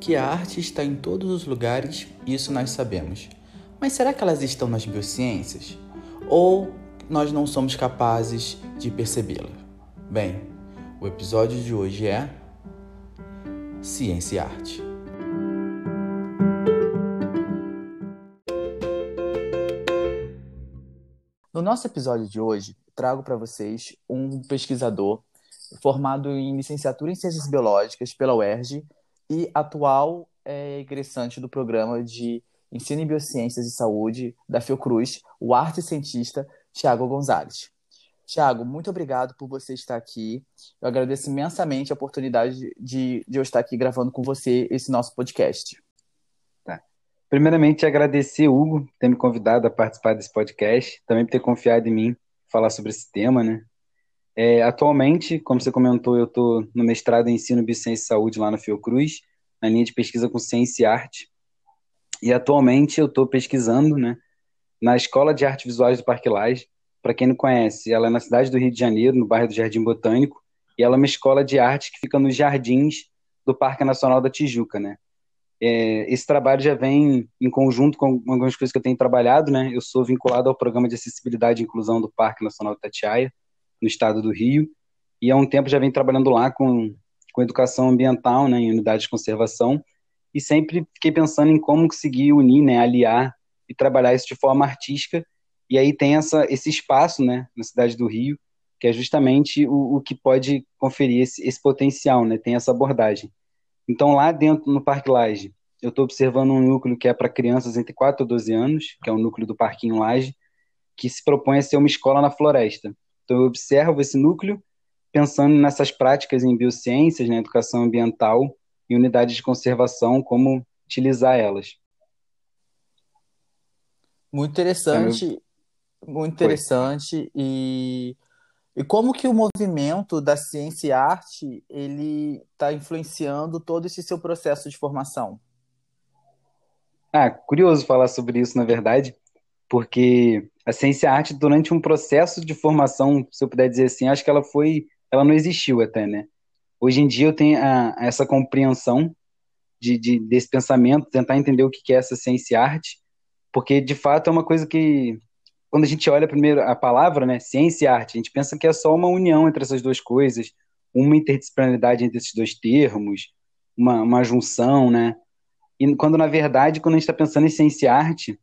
que a arte está em todos os lugares, isso nós sabemos. Mas será que elas estão nas biociências? Ou nós não somos capazes de percebê-la? Bem, o episódio de hoje é Ciência e Arte. No nosso episódio de hoje, trago para vocês um pesquisador formado em licenciatura em Ciências Biológicas pela UERJ e atual é, egressante do programa de Ensino em Biociências e Saúde da Fiocruz, o arte cientista Tiago Gonzalez. Tiago, muito obrigado por você estar aqui. Eu agradeço imensamente a oportunidade de, de eu estar aqui gravando com você esse nosso podcast. Tá. Primeiramente, agradecer, Hugo, por ter me convidado a participar desse podcast, também por ter confiado em mim falar sobre esse tema, né? É, atualmente, como você comentou, eu estou no mestrado em Ensino Biociência e Saúde lá na Fiocruz, na linha de pesquisa com Ciência e Arte. E atualmente eu estou pesquisando né, na Escola de Artes Visuais do Parque Lage. Para quem não conhece, ela é na cidade do Rio de Janeiro, no bairro do Jardim Botânico, e ela é uma escola de arte que fica nos jardins do Parque Nacional da Tijuca, né? É, esse trabalho já vem em conjunto com algumas coisas que eu tenho trabalhado, né? Eu sou vinculado ao programa de acessibilidade e inclusão do Parque Nacional de Tatiaia, no estado do Rio, e há um tempo já vem trabalhando lá com, com educação ambiental, né, em unidades de conservação, e sempre fiquei pensando em como conseguir unir, né, aliar e trabalhar isso de forma artística, e aí tem essa, esse espaço, né, na cidade do Rio, que é justamente o, o que pode conferir esse, esse potencial, né, tem essa abordagem. Então, lá dentro, no Parque Laje, eu estou observando um núcleo que é para crianças entre 4 e 12 anos, que é o núcleo do Parquinho Laje, que se propõe a ser uma escola na floresta. Então, eu observo esse núcleo pensando nessas práticas em biociências, na né, educação ambiental e unidades de conservação, como utilizar elas. Muito interessante, é muito interessante e e como que o movimento da ciência e arte ele está influenciando todo esse seu processo de formação? Ah, curioso falar sobre isso, na verdade, porque a ciência arte, durante um processo de formação, se eu puder dizer assim, acho que ela foi, ela não existiu até, né? Hoje em dia eu tenho a, essa compreensão de, de, desse pensamento, tentar entender o que é essa ciência arte, porque de fato é uma coisa que, quando a gente olha primeiro a palavra, né, ciência e arte, a gente pensa que é só uma união entre essas duas coisas, uma interdisciplinaridade entre esses dois termos, uma, uma junção, né? E quando na verdade, quando a gente está pensando em ciência e arte,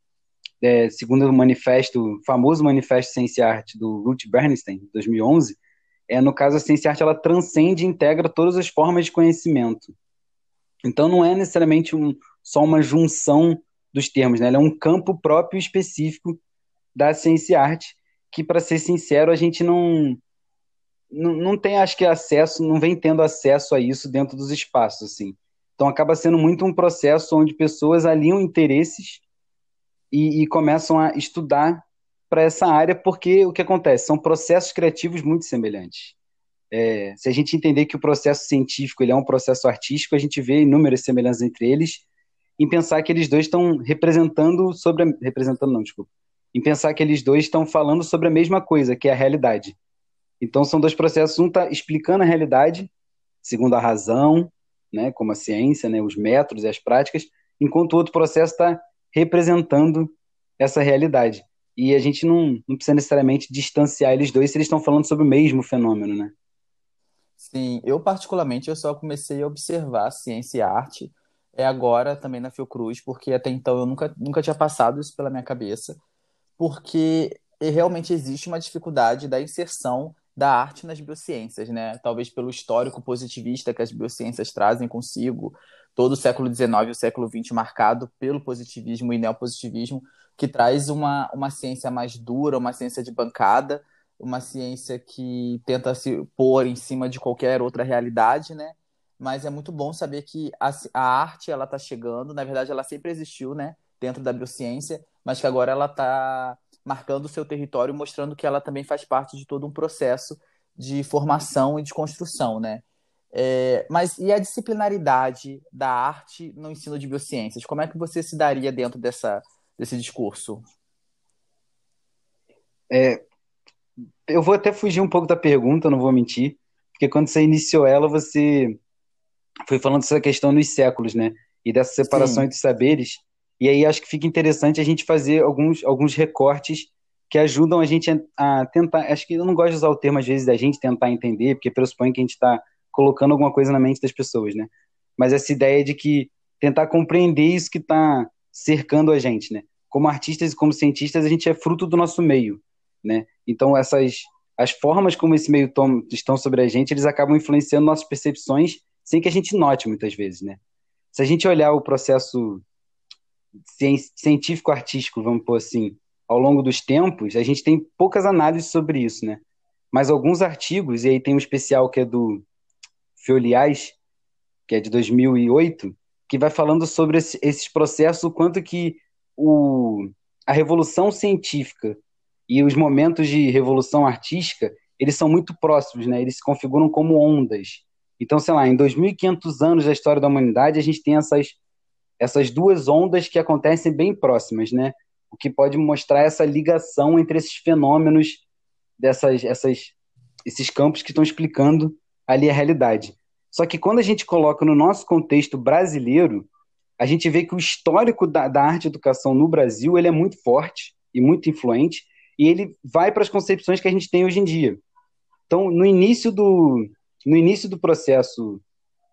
é, segundo o manifesto, famoso manifesto Ciência Arte do Ruth Bernstein, 2011, é, no caso a ciência arte ela transcende e integra todas as formas de conhecimento. Então não é necessariamente um, só uma junção dos termos, né? Ela é um campo próprio específico da ciência arte que, para ser sincero, a gente não, não tem, acho que acesso, não vem tendo acesso a isso dentro dos espaços, assim. Então acaba sendo muito um processo onde pessoas alinham interesses e, e começam a estudar para essa área, porque o que acontece? São processos criativos muito semelhantes. É, se a gente entender que o processo científico ele é um processo artístico, a gente vê inúmeras semelhanças entre eles, em pensar que eles dois estão representando sobre a, representando não, desculpa, em pensar que eles dois estão falando sobre a mesma coisa, que é a realidade. Então são dois processos, um está explicando a realidade, segundo a razão, né, como a ciência, né, os métodos e as práticas, enquanto o outro processo está representando essa realidade. E a gente não, não precisa necessariamente distanciar eles dois se eles estão falando sobre o mesmo fenômeno, né? Sim, eu particularmente eu só comecei a observar ciência e arte é agora também na Fiocruz, porque até então eu nunca, nunca tinha passado isso pela minha cabeça, porque realmente existe uma dificuldade da inserção da arte nas biociências, né? Talvez pelo histórico positivista que as biociências trazem consigo, todo o século XIX e o século XX marcado pelo positivismo e neopositivismo, que traz uma, uma ciência mais dura, uma ciência de bancada, uma ciência que tenta se pôr em cima de qualquer outra realidade, né? Mas é muito bom saber que a, a arte ela está chegando, na verdade ela sempre existiu, né? Dentro da biociência, mas que agora ela está marcando o seu território, mostrando que ela também faz parte de todo um processo de formação e de construção, né? É, mas e a disciplinaridade da arte no ensino de biociências? Como é que você se daria dentro dessa, desse discurso? É, eu vou até fugir um pouco da pergunta, não vou mentir, porque quando você iniciou ela, você foi falando dessa questão dos séculos, né? e dessa separação Sim. entre saberes. E aí acho que fica interessante a gente fazer alguns, alguns recortes que ajudam a gente a, a, tentar. Acho que eu não gosto de usar o termo, às vezes, da gente tentar entender, porque pressupõe que a gente está colocando alguma coisa na mente das pessoas, né? Mas essa ideia de que tentar compreender isso que está cercando a gente, né? Como artistas e como cientistas, a gente é fruto do nosso meio, né? Então, essas as formas como esse meio tom, estão sobre a gente, eles acabam influenciando nossas percepções sem que a gente note muitas vezes, né? Se a gente olhar o processo científico-artístico, vamos pôr assim, ao longo dos tempos, a gente tem poucas análises sobre isso, né? Mas alguns artigos, e aí tem um especial que é do Fioliais, que é de 2008, que vai falando sobre esse, esses processos, o quanto que o, a revolução científica e os momentos de revolução artística, eles são muito próximos, né? Eles se configuram como ondas. Então, sei lá, em 2.500 anos da história da humanidade, a gente tem essas, essas duas ondas que acontecem bem próximas, né? O que pode mostrar essa ligação entre esses fenômenos, dessas, essas, esses campos que estão explicando ali a realidade. Só que quando a gente coloca no nosso contexto brasileiro, a gente vê que o histórico da, da arte educação no Brasil ele é muito forte e muito influente, e ele vai para as concepções que a gente tem hoje em dia. Então, no início do, no início do processo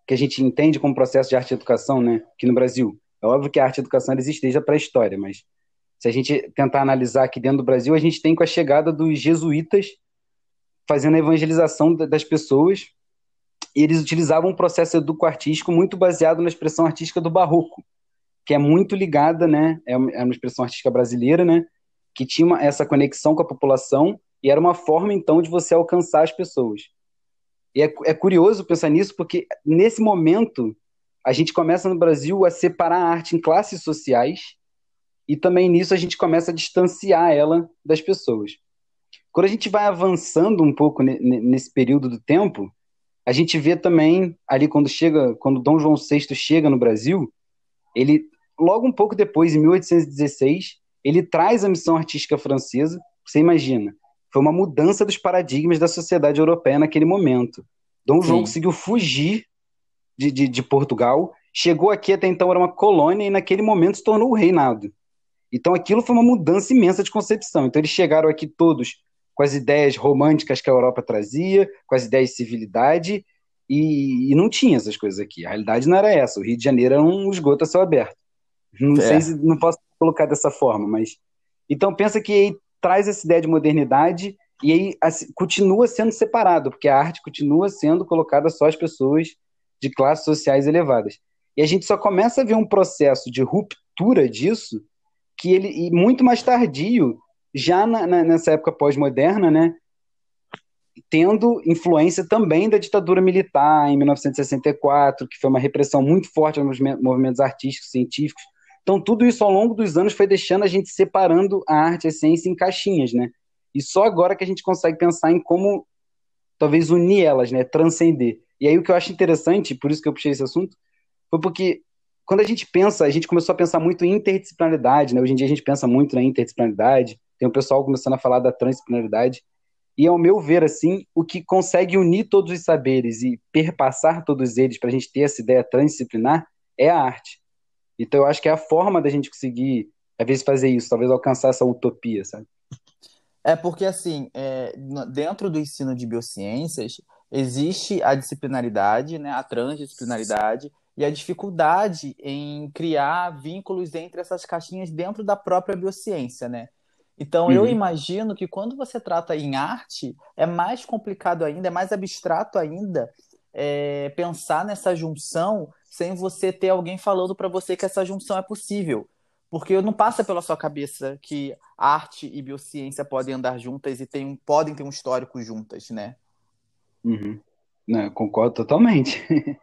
que a gente entende como processo de arte e educação, né, aqui no Brasil, é óbvio que a arte e educação existe desde a pré-história, mas se a gente tentar analisar aqui dentro do Brasil, a gente tem com a chegada dos jesuítas fazendo a evangelização das pessoas, eles utilizavam um processo educo-artístico muito baseado na expressão artística do barroco, que é muito ligada, né, é uma expressão artística brasileira, né, que tinha essa conexão com a população e era uma forma, então, de você alcançar as pessoas. E é, é curioso pensar nisso, porque nesse momento a gente começa no Brasil a separar a arte em classes sociais e também nisso a gente começa a distanciar ela das pessoas. Quando a gente vai avançando um pouco nesse período do tempo, a gente vê também ali quando chega, quando Dom João VI chega no Brasil, ele logo um pouco depois, em 1816, ele traz a missão artística francesa, você imagina, foi uma mudança dos paradigmas da sociedade europeia naquele momento. Dom João conseguiu fugir de, de, de, Portugal, chegou aqui até então era uma colônia e naquele momento se tornou o reinado. Então aquilo foi uma mudança imensa de concepção. Então eles chegaram aqui todos com as ideias românticas que a Europa trazia, com as ideias de civilidade, e, e não tinha essas coisas aqui. A realidade não era essa. O Rio de Janeiro era um esgoto a céu aberto. Não é. sei se não posso colocar dessa forma, mas então pensa que aí traz essa ideia de modernidade e aí assim, continua sendo separado, porque a arte continua sendo colocada só às pessoas de classes sociais elevadas. E a gente só começa a ver um processo de ruptura disso que ele e muito mais tardio, já na, na, nessa época pós-moderna, né, tendo influência também da ditadura militar em 1964, que foi uma repressão muito forte aos movimentos artísticos, científicos, então, tudo isso ao longo dos anos foi deixando a gente separando a arte e a ciência em caixinhas, né? E só agora que a gente consegue pensar em como talvez unir elas, né? Transcender. E aí o que eu acho interessante, por isso que eu puxei esse assunto, foi porque quando a gente pensa, a gente começou a pensar muito em interdisciplinaridade, né? Hoje em dia a gente pensa muito na interdisciplinaridade, tem o pessoal começando a falar da transdisciplinaridade. E ao meu ver, assim, o que consegue unir todos os saberes e perpassar todos eles para a gente ter essa ideia transdisciplinar é a arte. Então eu acho que é a forma da gente conseguir, às vezes, fazer isso, talvez alcançar essa utopia, sabe? É porque, assim, é, dentro do ensino de biociências, existe a disciplinaridade, né, a transdisciplinaridade e a dificuldade em criar vínculos entre essas caixinhas dentro da própria biociência, né? Então, uhum. eu imagino que quando você trata em arte, é mais complicado ainda, é mais abstrato ainda é, pensar nessa junção sem você ter alguém falando para você que essa junção é possível. Porque não passa pela sua cabeça que arte e biociência podem andar juntas e tem, podem ter um histórico juntas, né? Uhum. Não, concordo totalmente.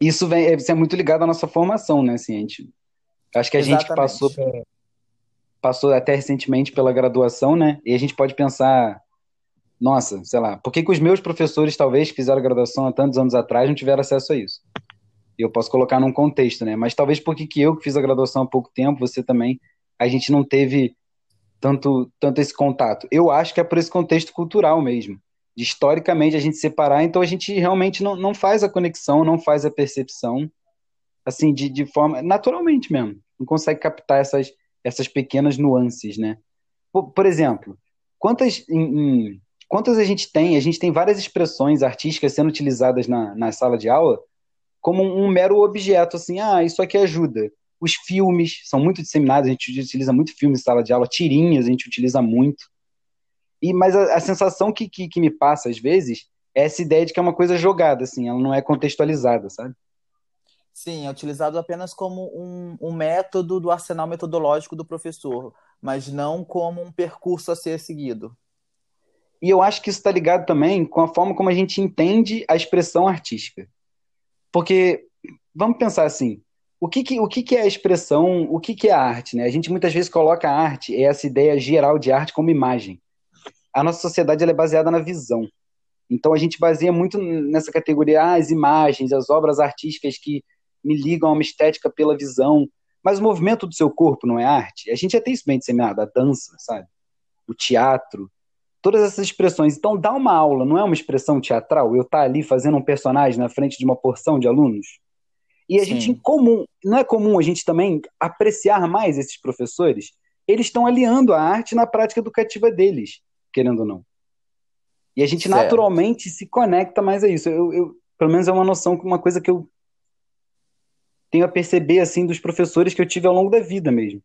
Isso, vem, isso é muito ligado à nossa formação, né? Assim, gente, acho que a Exatamente. gente passou, passou até recentemente pela graduação, né? E a gente pode pensar, nossa, sei lá, por que, que os meus professores, talvez, que fizeram graduação há tantos anos atrás, não tiveram acesso a isso? eu posso colocar num contexto, né? Mas talvez porque que eu que fiz a graduação há pouco tempo, você também, a gente não teve tanto, tanto esse contato. Eu acho que é por esse contexto cultural mesmo. De historicamente a gente separar, então a gente realmente não, não faz a conexão, não faz a percepção. assim, de, de forma, naturalmente mesmo, não consegue captar essas, essas pequenas nuances, né? Por, por exemplo, quantas, em, em, quantas a gente tem? A gente tem várias expressões artísticas sendo utilizadas na, na sala de aula como um mero objeto, assim, ah, isso aqui ajuda. Os filmes são muito disseminados, a gente utiliza muito filme em sala de aula, tirinhas a gente utiliza muito. E, mas a, a sensação que, que, que, me passa, às vezes, é essa ideia de que é uma coisa jogada, assim, ela não é contextualizada, sabe? Sim, é utilizado apenas como um, um método do arsenal metodológico do professor, mas não como um percurso a ser seguido. E eu acho que isso está ligado também com a forma como a gente entende a expressão artística. Porque, vamos pensar assim, o que, que, o que, que é a expressão, o que, que é a arte? Né? A gente muitas vezes coloca a arte, é essa ideia geral de arte como imagem. A nossa sociedade é baseada na visão. Então a gente baseia muito nessa categoria ah, as imagens, as obras artísticas que me ligam a uma estética pela visão. Mas o movimento do seu corpo não é arte? A gente já tem isso bem disseminado, a dança, sabe? O teatro, todas essas expressões. Então, dar uma aula não é uma expressão teatral? Eu estar tá ali fazendo um personagem na frente de uma porção de alunos? E a Sim. gente, em comum, não é comum a gente também apreciar mais esses professores? Eles estão aliando a arte na prática educativa deles, querendo ou não. E a gente certo. naturalmente se conecta mais a isso. Eu, eu, pelo menos é uma noção, uma coisa que eu tenho a perceber assim dos professores que eu tive ao longo da vida mesmo.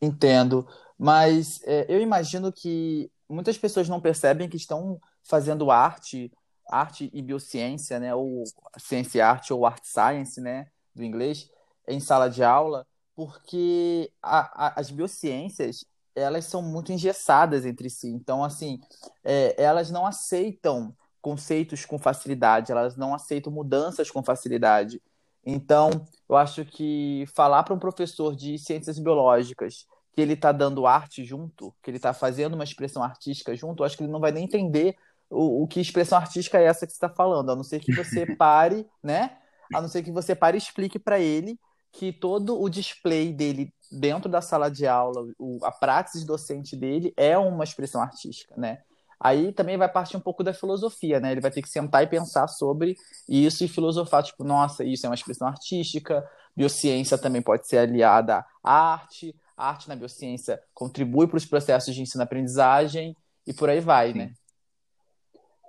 Entendo, mas é, eu imagino que muitas pessoas não percebem que estão fazendo arte, arte e biociência, né, ou ciência e arte ou art science, né, do inglês, em sala de aula, porque a, a, as biociências elas são muito engessadas entre si. Então, assim, é, elas não aceitam conceitos com facilidade, elas não aceitam mudanças com facilidade. Então, eu acho que falar para um professor de ciências biológicas que ele está dando arte junto, que ele está fazendo uma expressão artística junto, eu acho que ele não vai nem entender o, o que expressão artística é essa que você está falando, a não ser que você pare, né? A não ser que você pare e explique para ele que todo o display dele dentro da sala de aula, o, a praxis docente dele é uma expressão artística, né? Aí também vai partir um pouco da filosofia, né? Ele vai ter que sentar e pensar sobre isso e filosofar, tipo, nossa, isso é uma expressão artística, biociência também pode ser aliada à arte, a arte na biociência contribui para os processos de ensino-aprendizagem e por aí vai, Sim. né?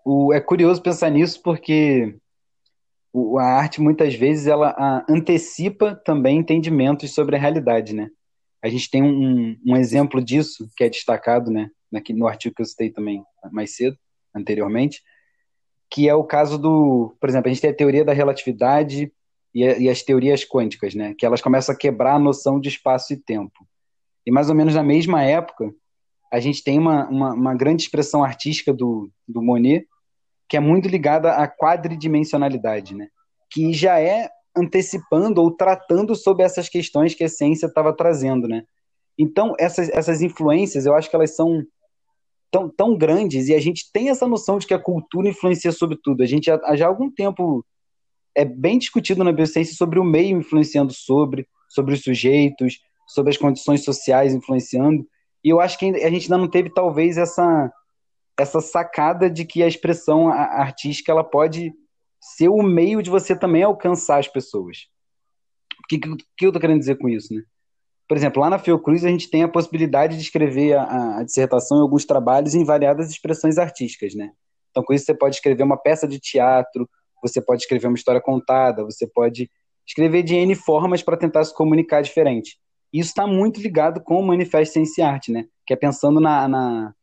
O, é curioso pensar nisso porque a arte muitas vezes ela antecipa também entendimentos sobre a realidade, né? A gente tem um, um exemplo disso que é destacado, né? No artigo que eu citei também mais cedo, anteriormente, que é o caso do, por exemplo, a gente tem a teoria da relatividade e, e as teorias quânticas, né? Que elas começam a quebrar a noção de espaço e tempo. E mais ou menos na mesma época, a gente tem uma, uma, uma grande expressão artística do, do Monet, que é muito ligada à quadridimensionalidade, né? Que já é antecipando ou tratando sobre essas questões que a ciência estava trazendo, né? Então, essas, essas influências, eu acho que elas são tão, tão grandes e a gente tem essa noção de que a cultura influencia sobre tudo. A gente já, já há algum tempo é bem discutido na biociência sobre o meio influenciando sobre, sobre os sujeitos, sobre as condições sociais influenciando. E eu acho que a gente ainda não teve talvez essa essa sacada de que a expressão artística ela pode ser o meio de você também alcançar as pessoas. O que, que eu estou querendo dizer com isso, né? Por exemplo, lá na Fiocruz a gente tem a possibilidade de escrever a, a dissertação e alguns trabalhos em variadas expressões artísticas, né? Então, com isso você pode escrever uma peça de teatro, você pode escrever uma história contada, você pode escrever de N formas para tentar se comunicar diferente. Isso está muito ligado com o Manifesto Ciência e Arte, né? Que é pensando na, na,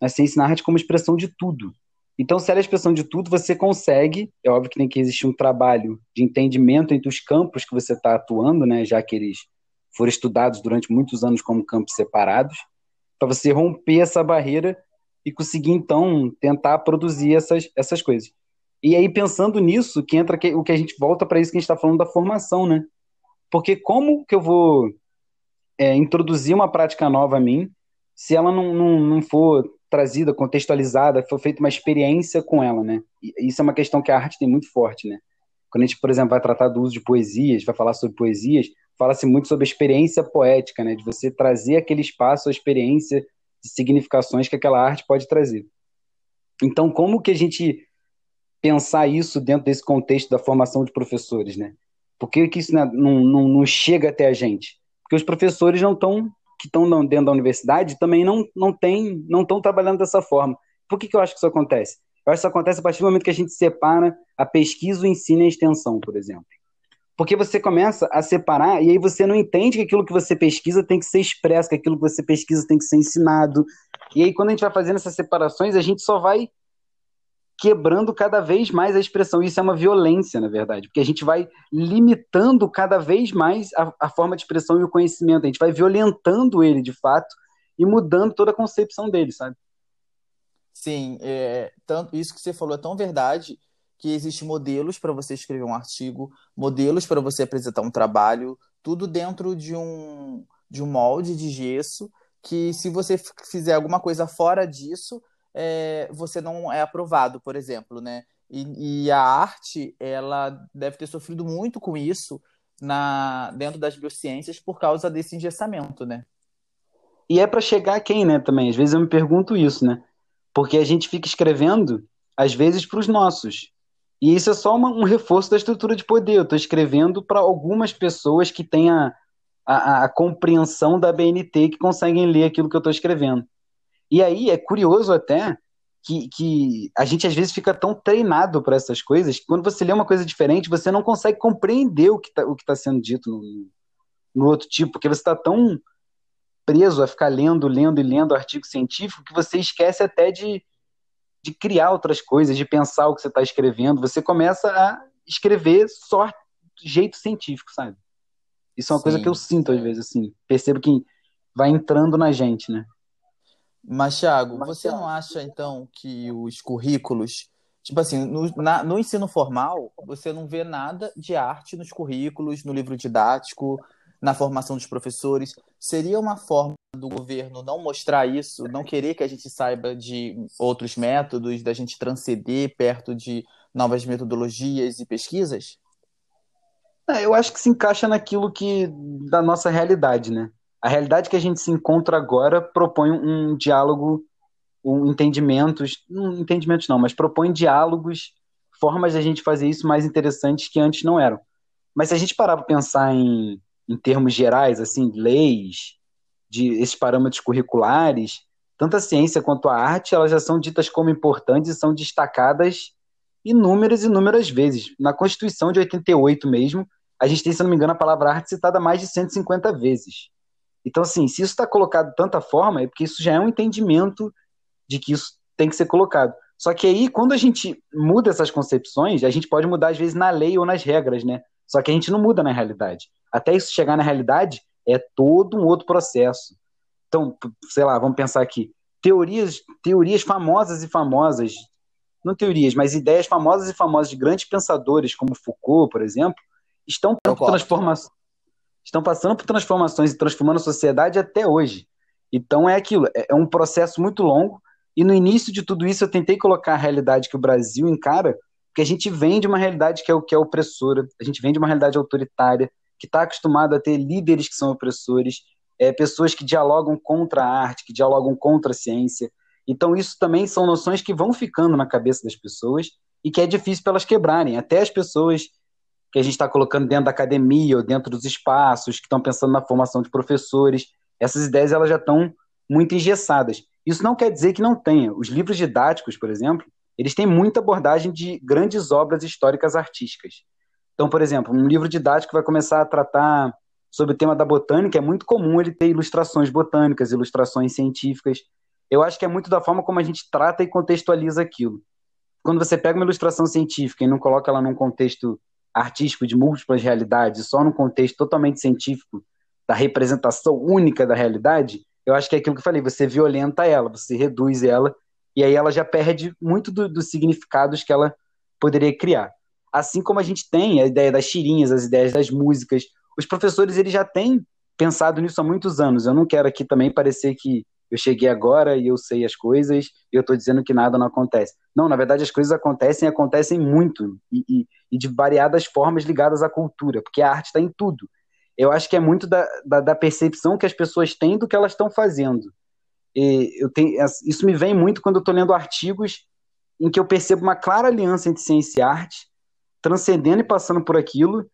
na ciência e na arte como expressão de tudo. Então, se ela é expressão de tudo, você consegue, é óbvio que tem que existir um trabalho de entendimento entre os campos que você está atuando, né, já que eles foram estudados durante muitos anos como campos separados, para você romper essa barreira e conseguir, então, tentar produzir essas, essas coisas. E aí, pensando nisso, que entra que, o que a gente volta para isso que a gente está falando da formação, né? Porque como que eu vou é, introduzir uma prática nova a mim se ela não, não, não for trazida, contextualizada, foi feita uma experiência com ela, né? E isso é uma questão que a arte tem muito forte, né? Quando a gente, por exemplo, vai tratar do uso de poesias, vai falar sobre poesias, fala-se muito sobre a experiência poética, né? De você trazer aquele espaço, a experiência de significações que aquela arte pode trazer. Então, como que a gente pensar isso dentro desse contexto da formação de professores, né? Por que, que isso não, não, não chega até a gente? Porque os professores não estão que estão dentro da universidade também não não tem, não estão trabalhando dessa forma. Por que, que eu acho que isso acontece? Eu acho que isso acontece a partir do momento que a gente separa a pesquisa, o ensino e a extensão, por exemplo. Porque você começa a separar e aí você não entende que aquilo que você pesquisa tem que ser expresso, que aquilo que você pesquisa tem que ser ensinado. E aí, quando a gente vai fazendo essas separações, a gente só vai quebrando cada vez mais a expressão. Isso é uma violência, na verdade, porque a gente vai limitando cada vez mais a, a forma de expressão e o conhecimento. A gente vai violentando ele, de fato, e mudando toda a concepção dele, sabe? Sim, é, tanto, isso que você falou é tão verdade que existem modelos para você escrever um artigo, modelos para você apresentar um trabalho, tudo dentro de um, de um molde de gesso, que se você fizer alguma coisa fora disso, é, você não é aprovado, por exemplo, né? E, e, a arte, ela deve ter sofrido muito com isso na, dentro das biociências por causa desse engessamento, né? E é para chegar a quem, né, também? Às vezes eu me pergunto isso, né? Porque a gente fica escrevendo, às vezes, para os nossos. E isso é só uma, um reforço da estrutura de poder. Eu estou escrevendo para algumas pessoas que têm a, a, a, compreensão da BNT, que conseguem ler aquilo que eu estou escrevendo. E aí é curioso até que, que a gente às vezes fica tão treinado para essas coisas que quando você lê uma coisa diferente, você não consegue compreender o que está tá sendo dito no, no outro tipo, porque você está tão preso a ficar lendo, lendo e lendo artigo científico que você esquece até de, de criar outras coisas, de pensar o que você está escrevendo. Você começa a escrever só jeito científico, sabe? Isso é uma Sim. coisa que eu sinto às vezes, assim. Percebo que vai entrando na gente, né? Mas, Thiago, você não acha, então, que os currículos. Tipo assim, no, na, no ensino formal, você não vê nada de arte nos currículos, no livro didático, na formação dos professores. Seria uma forma do governo não mostrar isso, não querer que a gente saiba de outros métodos, da gente transcender perto de novas metodologias e pesquisas? É, eu acho que se encaixa naquilo que da nossa realidade, né? A realidade que a gente se encontra agora propõe um diálogo, um entendimentos, não entendimentos não, mas propõe diálogos, formas de a gente fazer isso mais interessantes que antes não eram. Mas se a gente parar para pensar em em termos gerais, assim, leis, de esses parâmetros curriculares, tanto a ciência quanto a arte, elas já são ditas como importantes e são destacadas inúmeras e inúmeras vezes. Na Constituição de 88 mesmo, a gente tem, se não me engano, a palavra arte citada mais de 150 vezes. Então, assim, se isso está colocado de tanta forma, é porque isso já é um entendimento de que isso tem que ser colocado. Só que aí, quando a gente muda essas concepções, a gente pode mudar, às vezes, na lei ou nas regras, né? Só que a gente não muda na realidade. Até isso chegar na realidade é todo um outro processo. Então, sei lá, vamos pensar aqui. Teorias, teorias famosas e famosas, não teorias, mas ideias famosas e famosas de grandes pensadores, como Foucault, por exemplo, estão por transformações estão passando por transformações e transformando a sociedade até hoje. Então é aquilo, é, é um processo muito longo. E no início de tudo isso eu tentei colocar a realidade que o Brasil encara porque a gente vem de uma realidade que é o que é opressora, a gente vem de uma realidade autoritária, que está acostumado a ter líderes que são opressores, é, pessoas que dialogam contra a arte, que dialogam contra a ciência. Então, isso também são noções que vão ficando na cabeça das pessoas e que é difícil para elas quebrarem. Até as pessoas que a gente está colocando dentro da academia ou dentro dos espaços, que estão pensando na formação de professores, essas ideias elas já estão muito engessadas. Isso não quer dizer que não tenha. Os livros didáticos, por exemplo, eles têm muita abordagem de grandes obras históricas artísticas. Então, por exemplo, um livro didático vai começar a tratar sobre o tema da botânica, é muito comum ele ter ilustrações botânicas, ilustrações científicas. Eu acho que é muito da forma como a gente trata e contextualiza aquilo. Quando você pega uma ilustração científica e não coloca ela num contexto artístico de múltiplas realidades, só num contexto totalmente científico da representação única da realidade, eu acho que é aquilo que eu falei, você violenta ela, você reduz ela e aí ela já perde muito do, dos significados que ela poderia criar. Assim como a gente tem a ideia das tirinhas, as ideias das músicas, os professores eles já têm pensado nisso há muitos anos. Eu não quero aqui também parecer que eu cheguei agora e eu sei as coisas e eu estou dizendo que nada não acontece. Não, na verdade as coisas acontecem e acontecem muito e, e, e, de variadas formas ligadas à cultura, porque a arte está em tudo. Eu acho que é muito da, da, da percepção que as pessoas têm do que elas estão fazendo. Eu tenho, isso me vem muito quando eu estou lendo artigos em que eu percebo uma clara aliança entre ciência e arte, transcendendo e passando por aquilo.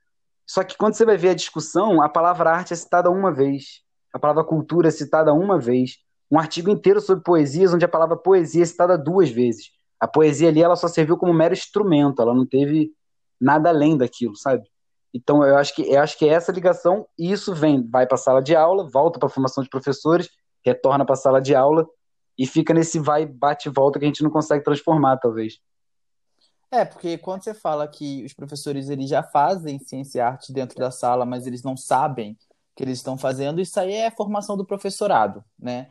Só que quando você vai ver a discussão, a palavra arte é citada uma vez, a palavra cultura é citada uma vez, um artigo inteiro sobre poesias, onde a palavra poesia é citada duas vezes. A poesia ali ela só serviu como mero instrumento, ela não teve nada além daquilo, sabe? Então eu acho que eu acho que é essa ligação isso vem, vai para a sala de aula, volta para a formação de professores, retorna para a sala de aula e fica nesse vai bate volta que a gente não consegue transformar, talvez. É, porque quando você fala que os professores eles já fazem ciência e arte dentro da sala, mas eles não sabem que eles estão fazendo, isso aí é formação do professorado, né?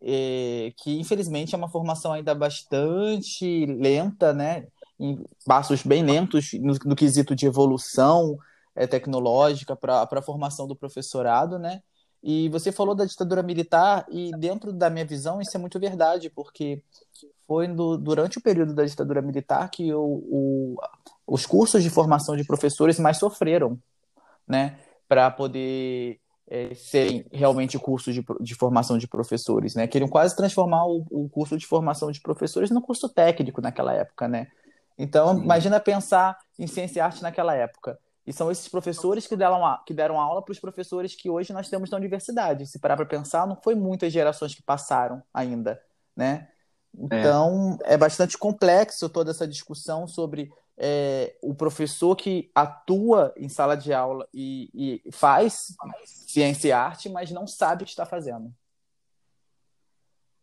E, que infelizmente é uma formação ainda bastante lenta, né? Em passos bem lentos no, no quesito de evolução é, tecnológica para a formação do professorado, né? E você falou da ditadura militar, e dentro da minha visão isso é muito verdade, porque foi no, durante o período da ditadura militar que o, o, os cursos de formação de professores mais sofreram, né? Para poder é, serem realmente cursos de, de, formação de professores, né? Queriam quase transformar o, o, curso de formação de professores no curso técnico naquela época, né? Então, Sim. imagina pensar em ciência e arte naquela época. E são esses professores que deram, que deram aula para os professores que hoje nós temos na universidade. Se parar para pensar, não foi muitas gerações que passaram ainda, né? Então, é, é bastante complexo toda essa discussão sobre é, o professor que atua em sala de aula e, e, faz ciência e arte, mas não sabe o que está fazendo.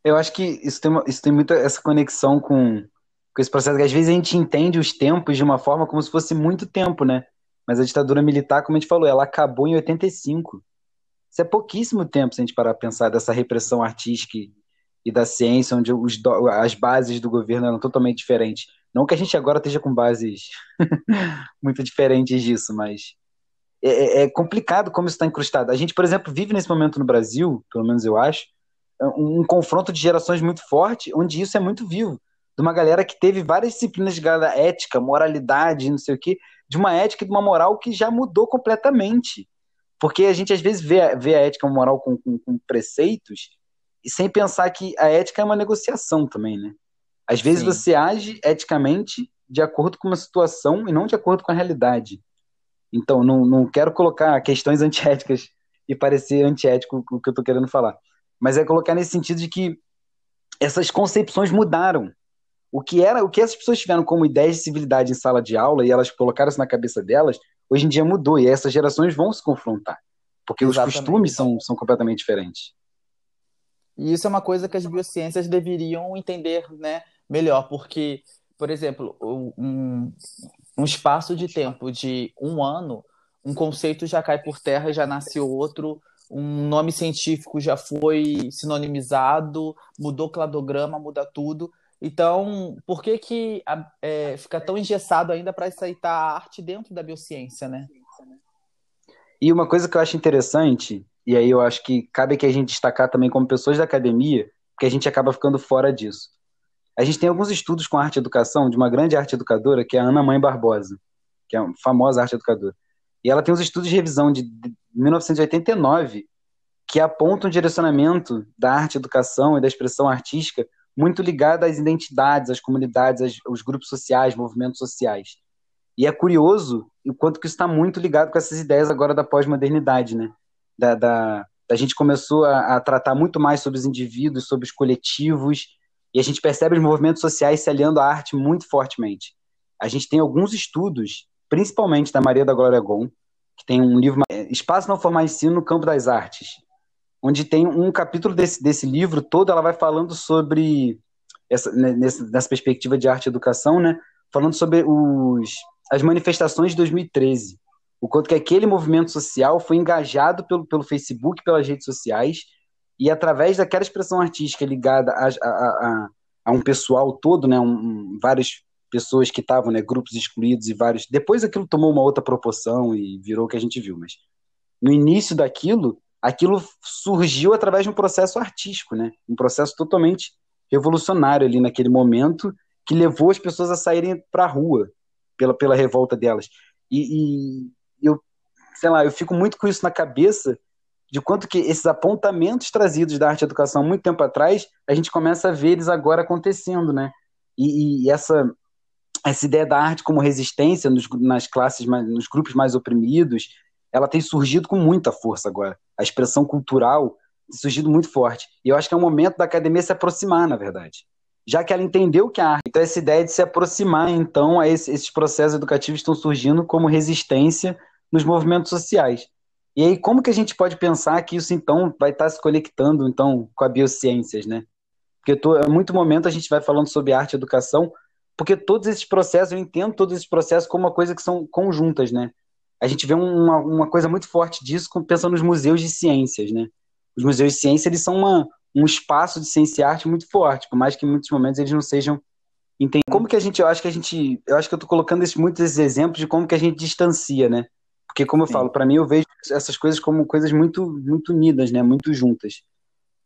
Eu acho que isso tem, isso tem muita essa conexão com, com esse processo, que às vezes a gente entende os tempos de uma forma como se fosse muito tempo, né? Mas a ditadura militar, como a gente falou, ela acabou em 85. Isso é pouquíssimo tempo se a gente parar para pensar dessa repressão artística e, da ciência, onde os, as bases do governo eram totalmente diferentes. Não que a gente agora esteja com bases muito diferentes disso, mas é, é, é complicado como isso está incrustado. A gente, por exemplo, vive nesse momento no Brasil, pelo menos eu acho, um, um confronto de gerações muito forte, onde isso é muito vivo. De uma galera que teve várias disciplinas de ética, moralidade, não sei o quê, de uma ética e de uma moral que já mudou completamente. Porque a gente às vezes vê, vê a ética e a moral com, com, com, preceitos e sem pensar que a ética é uma negociação também, né? Às vezes Sim. você age eticamente de acordo com uma situação e não de acordo com a realidade. Então, não, não quero colocar questões antiéticas e parecer antiético o que eu estou querendo falar. Mas é colocar nesse sentido de que essas concepções mudaram o que era, o que as pessoas tiveram como ideia de civilidade em sala de aula e elas colocaram isso na cabeça delas, hoje em dia mudou e essas gerações vão se confrontar, porque Exatamente. os costumes são, são completamente diferentes. E isso é uma coisa que as biociências deveriam entender, né, melhor, porque, por exemplo, um, um espaço de tempo de um ano, um conceito já cai por terra e já nasce outro, um nome científico já foi sinonimizado, mudou cladograma, muda tudo. Então, por que, que é, fica tão engessado ainda para aceitar a arte dentro da biociência, né? E uma coisa que eu acho interessante, e aí eu acho que cabe que a gente destacar também como pessoas da academia, porque a gente acaba ficando fora disso. A gente tem alguns estudos com arte educação de uma grande arte educadora, que é a Ana Mãe Barbosa, que é uma famosa arte educadora. E ela tem uns estudos de revisão de 1989 que apontam o direcionamento da arte educação e da expressão artística muito ligada às identidades, às comunidades, aos grupos sociais, movimentos sociais. E é curioso o quanto que isso está muito ligado com essas ideias agora da pós-modernidade, né? Da, da, a gente começou a, a, tratar muito mais sobre os indivíduos, sobre os coletivos, e a gente percebe os movimentos sociais se aliando à arte muito fortemente. A gente tem alguns estudos, principalmente da Maria da Glória Gon, que tem um livro, Espaço Não Formal Ensino no Campo das Artes, onde tem um capítulo desse, desse livro todo, ela vai falando sobre, essa, né, nessa, nessa perspectiva de arte e educação, né, falando sobre os, as manifestações de 2013, o quanto que aquele movimento social foi engajado pelo, pelo Facebook, pelas redes sociais, e através daquela expressão artística ligada a, a, a, a um pessoal todo, né, um, um, várias pessoas que estavam, né, grupos excluídos e vários. Depois aquilo tomou uma outra proporção e virou o que a gente viu, mas no início daquilo aquilo surgiu através de um processo artístico, né? Um processo totalmente revolucionário ali naquele momento que levou as pessoas a saírem para a rua pela, pela revolta delas. E, e, eu, sei lá, eu fico muito com isso na cabeça de quanto que esses apontamentos trazidos da arte e educação muito tempo atrás, a gente começa a ver eles agora acontecendo, né? e, e essa essa ideia da arte como resistência nos, nas classes, nos grupos mais oprimidos, ela tem surgido com muita força agora. A expressão cultural surgido muito forte. E eu acho que é o momento da academia se aproximar, na verdade. Já que ela entendeu que a arte. Então, essa ideia de se aproximar, então, a esse, esses processos educativos estão surgindo como resistência nos movimentos sociais. E aí, como que a gente pode pensar que isso, então, vai estar se conectando, então, com a biociências, né? Porque tô, muito momento a gente vai falando sobre arte e educação, porque todos esses processos, eu entendo todos esses processos como uma coisa que são conjuntas, né? A gente vê uma, uma coisa muito forte disso pensando nos museus de ciências, né? Os museus de ciência, eles são uma, um espaço de ciência e arte muito forte, por mais que em muitos momentos eles não sejam entendidos. Como que a gente, eu acho que a gente, eu acho que eu estou colocando esses, muitos esses exemplos de como que a gente distancia, né? Porque como eu Sim. falo, para mim eu vejo essas coisas como coisas muito muito unidas, né? Muito juntas.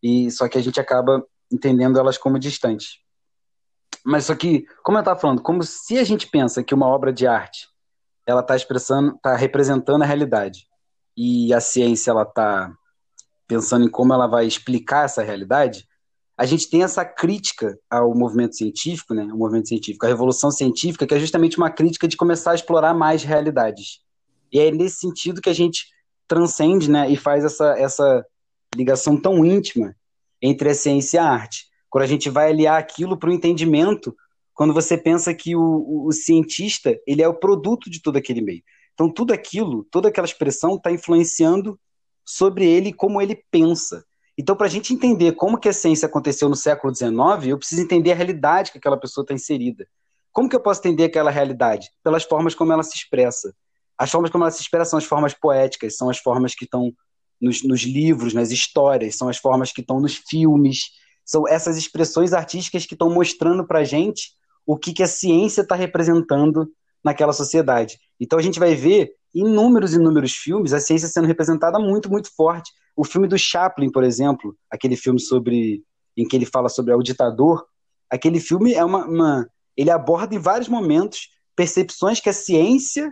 E só que a gente acaba entendendo elas como distantes. Mas só que, como eu estava falando, como se a gente pensa que uma obra de arte ela está expressando, está representando a realidade e a ciência ela está pensando em como ela vai explicar essa realidade, a gente tem essa crítica ao movimento científico, né? O movimento científico, a revolução científica, que é justamente uma crítica de começar a explorar mais realidades. E é nesse sentido que a gente transcende, né? E faz essa essa ligação tão íntima entre a ciência e a arte. Quando a gente vai aliar aquilo para o entendimento, quando você pensa que o, o, cientista ele é o produto de todo aquele meio. Então, tudo aquilo, toda aquela expressão está influenciando sobre ele como ele pensa. Então, para a gente entender como que a ciência aconteceu no século XIX, eu preciso entender a realidade que aquela pessoa está inserida. Como que eu posso entender aquela realidade? Pelas formas como ela se expressa. As formas como ela se expressa são as formas poéticas, são as formas que estão nos, nos livros, nas histórias, são as formas que estão nos filmes, são essas expressões artísticas que estão mostrando para a gente o que, que a ciência está representando naquela sociedade. Então a gente vai ver inúmeros, inúmeros filmes, a ciência sendo representada muito, muito forte. O filme do Chaplin, por exemplo, aquele filme sobre em que ele fala sobre o ditador, aquele filme é uma, uma ele aborda em vários momentos percepções que a ciência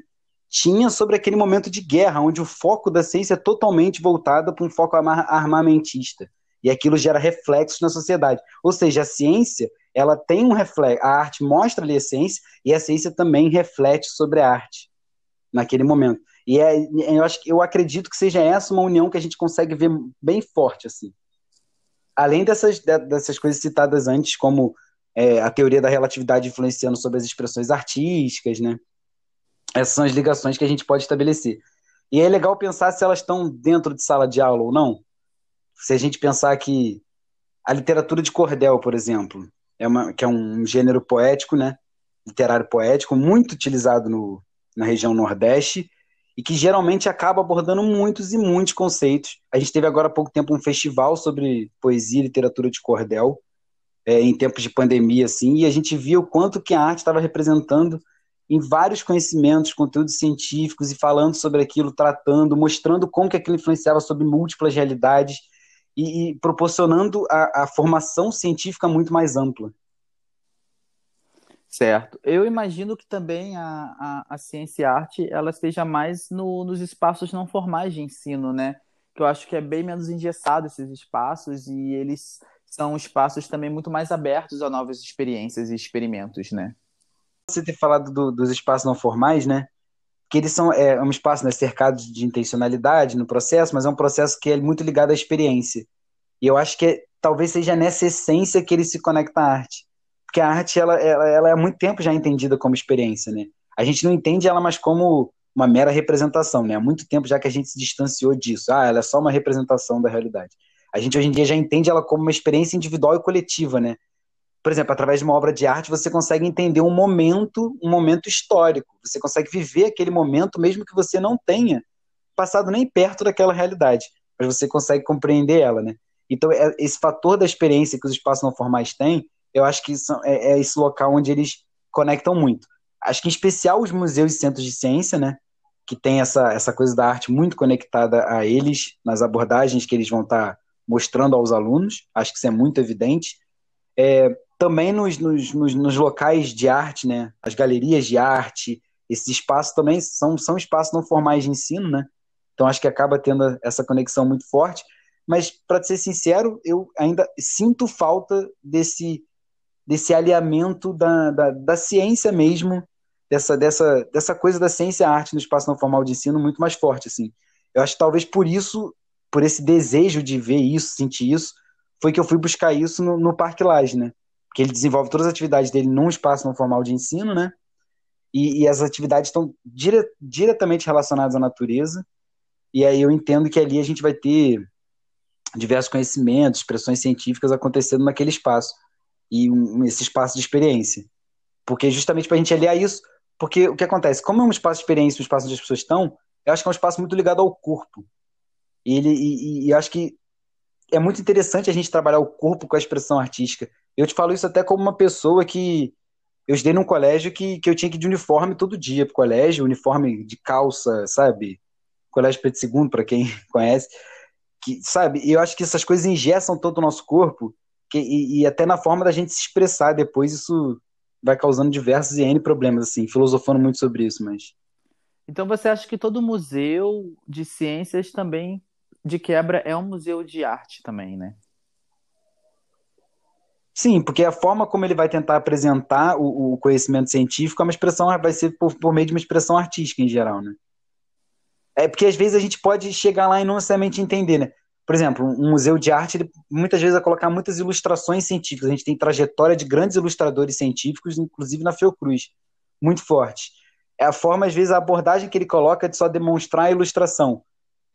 tinha sobre aquele momento de guerra, onde o foco da ciência é totalmente voltado para um foco armamentista. E aquilo gera reflexos na sociedade. Ou seja, a ciência, ela tem um reflexo, a arte mostra ali a ciência, e a ciência também reflete sobre a arte naquele momento. E é, eu, acho, eu acredito que seja essa uma união que a gente consegue ver bem forte, assim. Além dessas, dessas coisas citadas antes, como é, a teoria da relatividade influenciando sobre as expressões artísticas, né? Essas são as ligações que a gente pode estabelecer. E é legal pensar se elas estão dentro de sala de aula ou não. Se a gente pensar que a literatura de cordel, por exemplo, é uma, que é um gênero poético, né? Literário poético, muito utilizado no, na região Nordeste e que geralmente acaba abordando muitos e muitos conceitos. A gente teve agora há pouco tempo um festival sobre poesia e literatura de cordel, é, em tempos de pandemia, assim, e a gente viu o quanto que a arte estava representando em vários conhecimentos, conteúdos científicos e falando sobre aquilo, tratando, mostrando como que aquilo influenciava sobre múltiplas realidades e, e proporcionando a, a, formação científica muito mais ampla. Certo. Eu imagino que também a, a, a ciência e a arte ela esteja mais no, nos espaços não formais de ensino, né? Que eu acho que é bem menos engessado esses espaços e eles são espaços também muito mais abertos a novas experiências e experimentos, né? você ter falado do, dos espaços não formais, né? Que eles são é, um espaço né, cercado de intencionalidade no processo, mas é um processo que é muito ligado à experiência. E eu acho que é, talvez seja nessa essência que ele se conecta à arte. Porque a arte, ela, ela, ela é há muito tempo já entendida como experiência, né? A gente não entende ela mais como uma mera representação, né? Há muito tempo já que a gente se distanciou disso. Ah, ela é só uma representação da realidade. A gente hoje em dia já entende ela como uma experiência individual e coletiva, né? Por exemplo, através de uma obra de arte, você consegue entender um momento, um momento histórico. Você consegue viver aquele momento, mesmo que você não tenha passado nem perto daquela realidade, mas você consegue compreender ela, né? Então, é, esse fator da experiência que os espaços não formais têm, eu acho que são, é, é, esse local onde eles conectam muito. Acho que, em especial, os museus e centros de ciência, né? Que tem essa, essa coisa da arte muito conectada a eles, nas abordagens que eles vão estar tá mostrando aos alunos. Acho que isso é muito evidente. É, também nos, nos, nos, locais de arte, né? As galerias de arte, esses espaços também são, são espaços não formais de ensino, né? Então acho que acaba tendo essa conexão muito forte. Mas, para ser sincero, eu ainda sinto falta desse, desse alinhamento da, da, da ciência mesmo, dessa, dessa, dessa coisa da ciência e arte no espaço não formal de ensino muito mais forte, assim. Eu acho que talvez por isso, por esse desejo de ver isso, sentir isso, foi que eu fui buscar isso no, no Parque Laje, né? Porque ele desenvolve todas as atividades dele num espaço não formal de ensino, né? E, e as atividades estão dire, diretamente relacionadas à natureza. E aí eu entendo que ali a gente vai ter diversos conhecimentos, expressões científicas acontecendo naquele espaço e um, esse espaço de experiência. Porque justamente para a gente aliar isso, porque o que acontece? Como é um espaço de experiência, um espaço onde as pessoas estão, eu acho que é um espaço muito ligado ao corpo. E, ele, e, e acho que é muito interessante a gente trabalhar o corpo com a expressão artística. Eu te falo isso até como uma pessoa que eu estudei num colégio que, que eu tinha que ir de uniforme todo dia pro colégio, uniforme de calça, sabe? Colégio Preto Segundo, para quem conhece. Que, sabe? Eu acho que essas coisas engessam todo o nosso corpo que, e, e, até na forma da gente se expressar depois isso vai causando diversos e N problemas, assim, filosofando muito sobre isso, mas... Então você acha que todo museu de ciências também, de quebra, é um museu de arte também, né? Sim, porque a forma como ele vai tentar apresentar o, o conhecimento científico é uma expressão, vai ser por, por, meio de uma expressão artística em geral, né? É porque às vezes a gente pode chegar lá e não necessariamente entender, né? Por exemplo, um museu de arte, ele, muitas vezes vai colocar muitas ilustrações científicas. A gente tem trajetória de grandes ilustradores científicos, inclusive na Fiocruz, muito forte. É a forma, às vezes, a abordagem que ele coloca de só demonstrar a ilustração.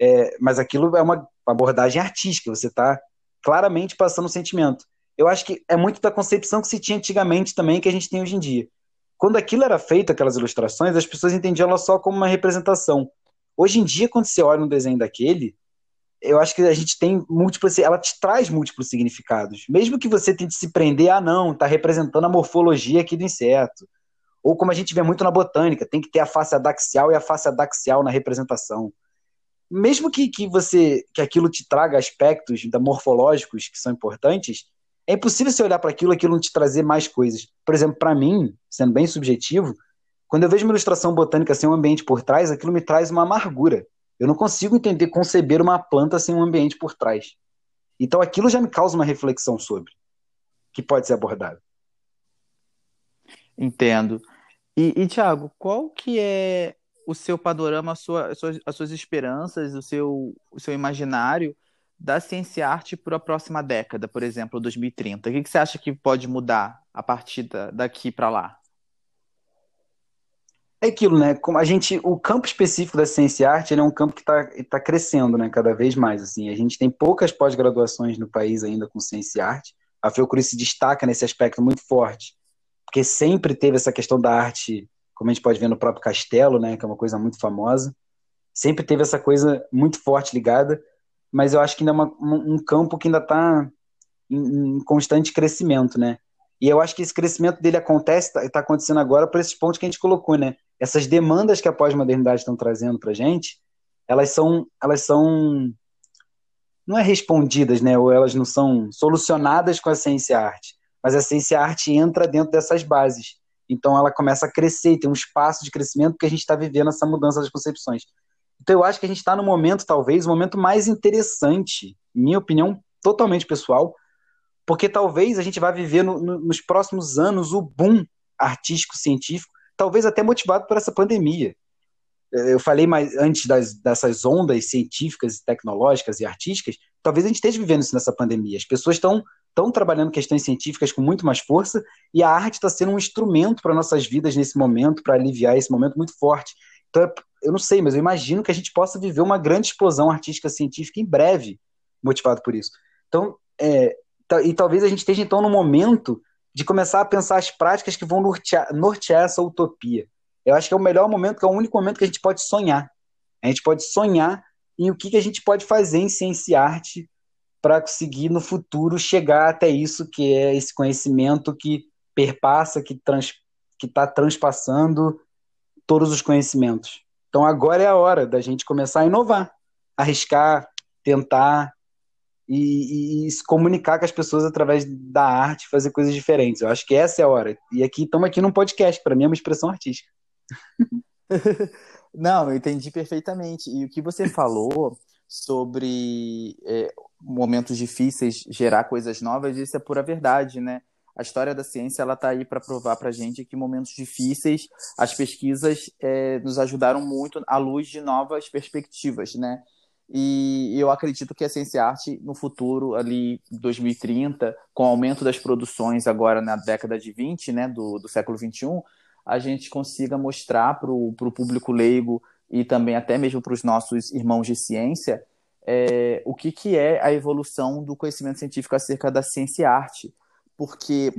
É, mas aquilo é uma abordagem artística, você está claramente passando um sentimento. Eu acho que é muito da concepção que se tinha antigamente também, que a gente tem hoje em dia. Quando aquilo era feito, aquelas ilustrações, as pessoas entendiam ela só como uma representação. Hoje em dia, quando você olha um desenho daquele, eu acho que a gente tem múltiplos, ela te traz múltiplos significados. Mesmo que você tente se prender, ah, não, está representando a morfologia aqui do inseto. Ou como a gente vê muito na botânica, tem que ter a face adaxial e a face adaxial na representação. Mesmo que, que você que aquilo te traga aspectos da morfológicos que são importantes, é impossível você olhar para aquilo e aquilo não te trazer mais coisas. Por exemplo, para mim, sendo bem subjetivo, quando eu vejo uma ilustração botânica sem um ambiente por trás, aquilo me traz uma amargura. Eu não consigo entender, conceber uma planta sem um ambiente por trás. Então aquilo já me causa uma reflexão sobre, que pode ser abordado. Entendo. E, e Tiago, qual que é o seu panorama, a sua, as, suas, as suas esperanças, o seu, o seu imaginário da ciência e arte para a próxima década, por exemplo, 2030? O que, que você acha que pode mudar a partir da, daqui para lá? É aquilo, né? Como a gente, o campo específico da ciência e arte, é um campo que está tá crescendo, né? Cada vez mais, assim. A gente tem poucas pós-graduações no país ainda com ciência e arte. A Fiocruz se destaca nesse aspecto muito forte, porque sempre teve essa questão da arte, como a gente pode ver no próprio Castelo, né? Que é uma coisa muito famosa. Sempre teve essa coisa muito forte ligada, mas eu acho que ainda é uma, um campo que ainda está em, em constante crescimento, né? E eu acho que esse crescimento dele acontece, está tá acontecendo agora por esses pontos que a gente colocou, né? Essas demandas que a pós-modernidade estão trazendo para a gente, elas são, elas são não é respondidas, né? Ou elas não são solucionadas com a ciência arte, mas a ciência arte entra dentro dessas bases. Então ela começa a crescer, tem um espaço de crescimento porque a gente está vivendo essa mudança das concepções. Então eu acho que a gente está no momento, talvez, o momento mais interessante, minha opinião totalmente pessoal, porque talvez a gente vá viver no, no, nos próximos anos o boom artístico-científico, talvez até motivado por essa pandemia. Eu falei mais antes das, dessas ondas científicas, tecnológicas e artísticas, talvez a gente esteja vivendo isso nessa pandemia. As pessoas estão estão trabalhando questões científicas com muito mais força e a arte está sendo um instrumento para nossas vidas nesse momento, para aliviar esse momento muito forte. Então, eu não sei, mas eu imagino que a gente possa viver uma grande explosão artística científica em breve, motivado por isso. Então, é, e talvez a gente esteja então no momento de começar a pensar as práticas que vão nortear, nortear essa utopia. Eu acho que é o melhor momento, que é o único momento que a gente pode sonhar. A gente pode sonhar em o que, que a gente pode fazer em ciência e arte para conseguir no futuro chegar até isso que é esse conhecimento que perpassa, que trans, que está transpassando todos os conhecimentos. Então agora é a hora da gente começar a inovar, arriscar, tentar, e, e, se comunicar com as pessoas através da arte, fazer coisas diferentes. Eu acho que essa é a hora. E aqui estamos aqui num podcast, para mim é uma expressão artística. Não, eu entendi perfeitamente. E o que você falou sobre é, momentos difíceis gerar coisas novas, isso é pura verdade, né? A história da ciência ela está aí para provar para a gente que momentos difíceis as pesquisas é, nos ajudaram muito à luz de novas perspectivas, né? E eu acredito que a ciência e a arte no futuro, ali 2030, com o aumento das produções agora na década de 20, né, do, do século 21, a gente consiga mostrar para o público leigo e também até mesmo para os nossos irmãos de ciência é, o que, que é a evolução do conhecimento científico acerca da ciência e arte. Porque,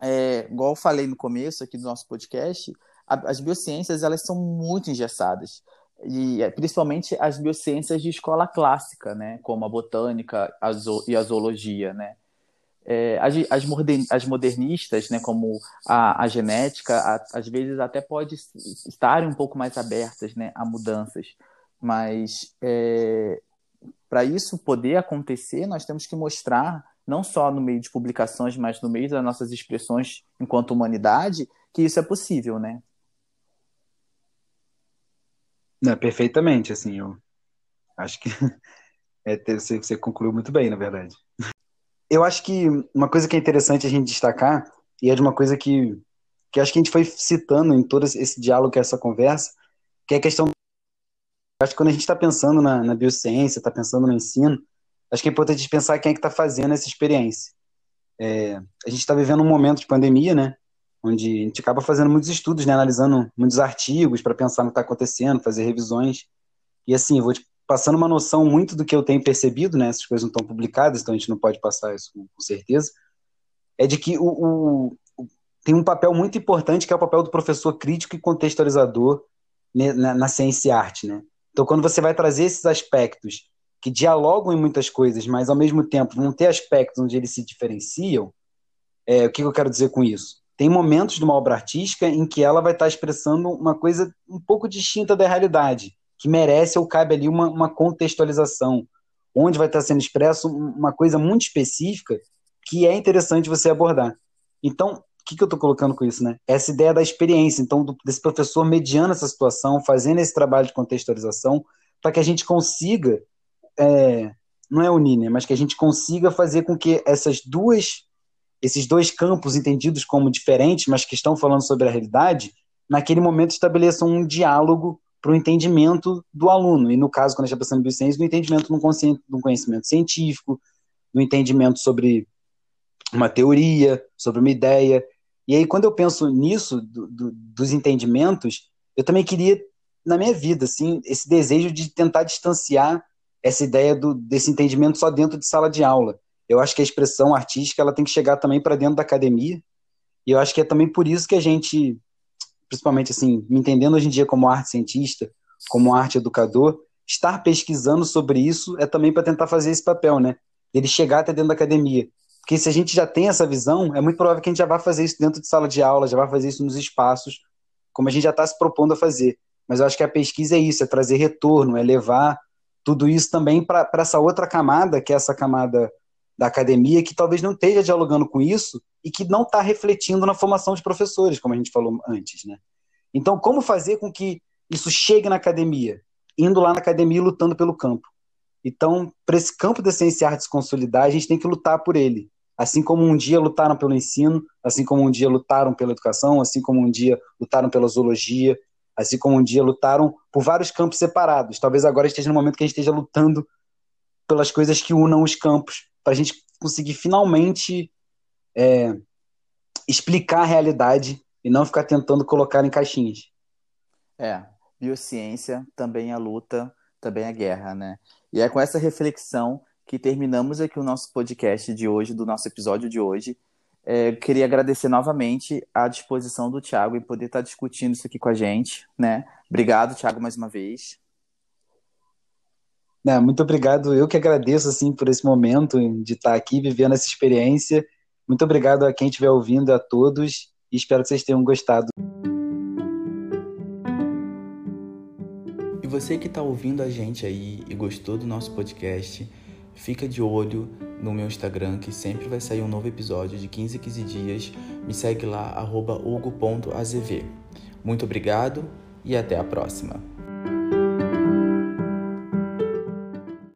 é, igual eu falei no começo aqui do nosso podcast, a, as biociências elas são muito engessadas. E é, principalmente as biociências de escola clássica, né? como a botânica a e a zoologia. Né? É, as, as, modern, as, modernistas, né, como a, a genética, a, às vezes até pode estar um pouco mais abertas né, a mudanças, mas é, para isso poder acontecer, nós temos que mostrar, não só no meio de publicações, mas no meio das nossas expressões enquanto humanidade, que isso é possível, né? Não, perfeitamente, assim, eu acho que é, você, você concluiu muito bem, na verdade. Eu acho que uma coisa que é interessante a gente destacar, e é de uma coisa que, que acho que a gente foi citando em todo esse diálogo, essa conversa, que é a questão acho que quando a gente está pensando na, na biociência, está pensando no ensino, acho que é importante pensar quem é que está fazendo essa experiência. É, a gente está vivendo um momento de pandemia, né? Onde a gente acaba fazendo muitos estudos, né? Analisando muitos artigos para pensar no que está acontecendo, fazer revisões. E assim, eu vou te passando uma noção muito do que eu tenho percebido, né? Essas coisas não estão publicadas, então a gente não pode passar isso com, com certeza. É de que o, o, o, tem um papel muito importante que é o papel do professor crítico e contextualizador na, na ciência e arte, né? Então, quando você vai trazer esses aspectos que dialogam em muitas coisas, mas ao mesmo tempo vão ter aspectos onde eles se diferenciam, é, o que eu quero dizer com isso? Tem momentos de uma obra artística em que ela vai estar expressando uma coisa um pouco distinta da realidade, que merece ou cabe ali uma, uma contextualização, onde vai estar sendo expresso uma coisa muito específica que é interessante você abordar. Então, que, que eu estou colocando com isso, né? Essa ideia da experiência, então, do, desse professor mediando essa situação, fazendo esse trabalho de contextualização, para que a gente consiga, é, não é unir, né? Mas que a gente consiga fazer com que essas duas, esses dois campos entendidos como diferentes, mas que estão falando sobre a realidade, naquele momento estabeleçam um diálogo para o entendimento do aluno. E no caso, quando a gente está pensando em biociência, no entendimento um conhecimento científico, no entendimento sobre uma teoria, sobre uma ideia. E aí, quando eu penso nisso, do, do, dos entendimentos, eu também queria, na minha vida, assim, esse desejo de tentar distanciar essa ideia do, desse entendimento só dentro de sala de aula. Eu acho que a expressão artística ela tem que chegar também para dentro da academia. E eu acho que é também por isso que a gente, principalmente assim, me entendendo hoje em dia como arte cientista, como arte educador, estar pesquisando sobre isso é também para tentar fazer esse papel, né? Ele chegar até dentro da academia. Porque se a gente já tem essa visão, é muito provável que a gente já vá fazer isso dentro de sala de aula, já vai fazer isso nos espaços, como a gente já está se propondo a fazer. Mas eu acho que a pesquisa é isso, é trazer retorno, é levar tudo isso também para essa outra camada, que é essa camada da academia, que talvez não esteja dialogando com isso e que não está refletindo na formação de professores, como a gente falou antes. Né? Então, como fazer com que isso chegue na academia? Indo lá na academia e lutando pelo campo. Então, para esse campo da ciência e arte se consolidar, a gente tem que lutar por ele. Assim como um dia lutaram pelo ensino, assim como um dia lutaram pela educação, assim como um dia lutaram pela zoologia, assim como um dia lutaram por vários campos separados. Talvez agora esteja no momento que a gente esteja lutando pelas coisas que unam os campos, para a gente conseguir finalmente é, explicar a realidade e não ficar tentando colocar em caixinhas. É, biociência também é luta, também é guerra, né? E é com essa reflexão que terminamos aqui o nosso podcast de hoje, do nosso episódio de hoje. É, queria agradecer novamente a disposição do Thiago em poder estar discutindo isso aqui com a gente, né? Obrigado, Thiago, mais uma vez. Não, muito obrigado. Eu que agradeço assim por esse momento de estar aqui vivendo essa experiência. Muito obrigado a quem estiver ouvindo, a todos, e espero que vocês tenham gostado. Você que está ouvindo a gente aí e gostou do nosso podcast, fica de olho no meu Instagram que sempre vai sair um novo episódio de 15 a 15 dias. Me segue lá, hugo.azv. Muito obrigado e até a próxima.